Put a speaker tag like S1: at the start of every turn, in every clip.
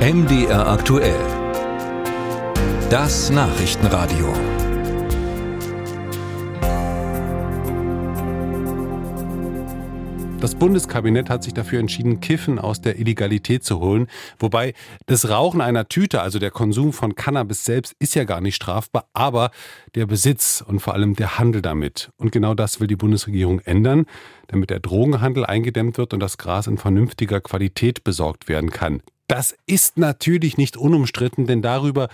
S1: MDR aktuell. Das Nachrichtenradio.
S2: Das Bundeskabinett hat sich dafür entschieden, Kiffen aus der Illegalität zu holen. Wobei das Rauchen einer Tüte, also der Konsum von Cannabis selbst, ist ja gar nicht strafbar, aber der Besitz und vor allem der Handel damit. Und genau das will die Bundesregierung ändern, damit der Drogenhandel eingedämmt wird und das Gras in vernünftiger Qualität besorgt werden kann. Das ist natürlich nicht unumstritten, denn darüber,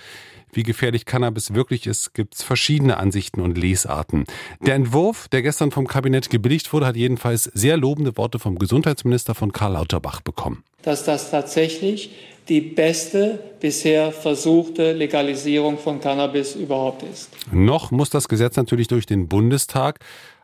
S2: wie gefährlich Cannabis wirklich ist, gibt es verschiedene Ansichten und Lesarten. Der Entwurf, der gestern vom Kabinett gebilligt wurde, hat jedenfalls sehr lobende Worte vom Gesundheitsminister von Karl Lauterbach bekommen.
S3: Dass das tatsächlich die beste bisher versuchte Legalisierung von Cannabis überhaupt ist.
S2: Noch muss das Gesetz natürlich durch den Bundestag.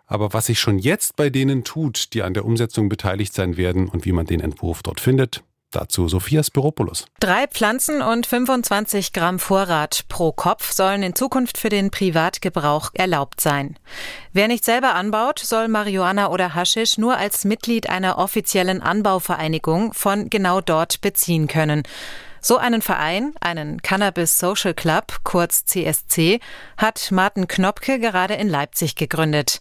S2: Aber was sich schon jetzt bei denen tut, die an der Umsetzung beteiligt sein werden und wie man den Entwurf dort findet, Dazu Sophia Spiropoulos.
S4: Drei Pflanzen und 25 Gramm Vorrat pro Kopf sollen in Zukunft für den Privatgebrauch erlaubt sein. Wer nicht selber anbaut, soll Marihuana oder Haschisch nur als Mitglied einer offiziellen Anbauvereinigung von genau dort beziehen können. So einen Verein, einen Cannabis Social Club, kurz CSC, hat Martin Knopke gerade in Leipzig gegründet.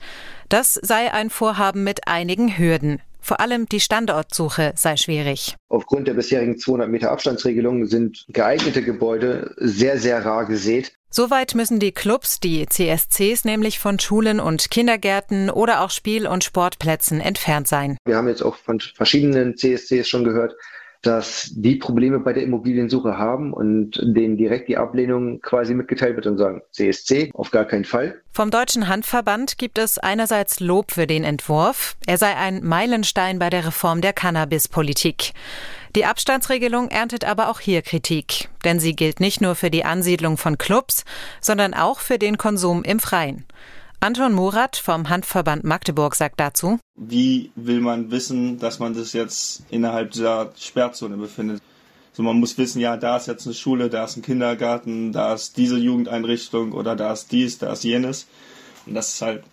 S4: Das sei ein Vorhaben mit einigen Hürden. Vor allem die Standortsuche sei schwierig.
S5: Aufgrund der bisherigen 200 Meter Abstandsregelung sind geeignete Gebäude sehr, sehr rar gesät.
S4: Soweit müssen die Clubs, die CSCs, nämlich von Schulen und Kindergärten oder auch Spiel- und Sportplätzen entfernt sein.
S5: Wir haben jetzt auch von verschiedenen CSCs schon gehört, dass die Probleme bei der Immobiliensuche haben und denen direkt die Ablehnung quasi mitgeteilt wird und sagen, CSC, auf gar keinen Fall.
S4: Vom Deutschen Handverband gibt es einerseits Lob für den Entwurf. Er sei ein Meilenstein bei der Reform der Cannabis-Politik. Die Abstandsregelung erntet aber auch hier Kritik, denn sie gilt nicht nur für die Ansiedlung von Clubs, sondern auch für den Konsum im Freien. Anton Murat vom Handverband Magdeburg sagt dazu,
S6: Wie will man wissen, dass man sich jetzt innerhalb dieser Sperrzone befindet? So, man muss wissen, ja, da ist jetzt eine Schule, da ist ein Kindergarten, da ist diese Jugendeinrichtung oder da ist dies, da ist jenes. Und das ist halt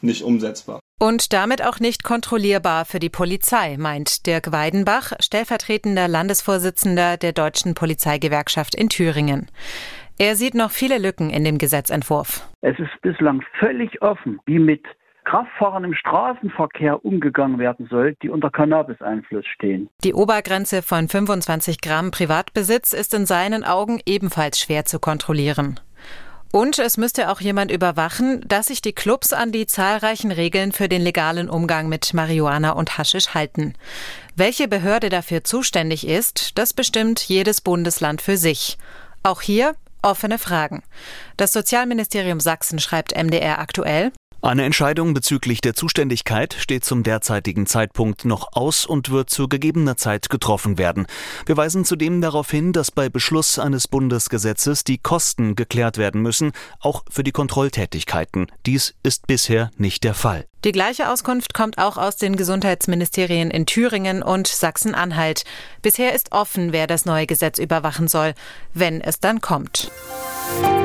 S6: nicht umsetzbar.
S4: Und damit auch nicht kontrollierbar für die Polizei, meint Dirk Weidenbach, stellvertretender Landesvorsitzender der Deutschen Polizeigewerkschaft in Thüringen. Er sieht noch viele Lücken in dem Gesetzentwurf.
S7: Es ist bislang völlig offen, wie mit Kraftfahrern im Straßenverkehr umgegangen werden soll, die unter Cannabis-Einfluss stehen.
S4: Die Obergrenze von 25 Gramm Privatbesitz ist in seinen Augen ebenfalls schwer zu kontrollieren. Und es müsste auch jemand überwachen, dass sich die Clubs an die zahlreichen Regeln für den legalen Umgang mit Marihuana und Haschisch halten. Welche Behörde dafür zuständig ist, das bestimmt jedes Bundesland für sich. Auch hier offene Fragen. Das Sozialministerium Sachsen schreibt MDR aktuell.
S8: Eine Entscheidung bezüglich der Zuständigkeit steht zum derzeitigen Zeitpunkt noch aus und wird zu gegebener Zeit getroffen werden. Wir weisen zudem darauf hin, dass bei Beschluss eines Bundesgesetzes die Kosten geklärt werden müssen, auch für die Kontrolltätigkeiten. Dies ist bisher nicht der Fall.
S4: Die gleiche Auskunft kommt auch aus den Gesundheitsministerien in Thüringen und Sachsen-Anhalt. Bisher ist offen, wer das neue Gesetz überwachen soll, wenn es dann kommt. Musik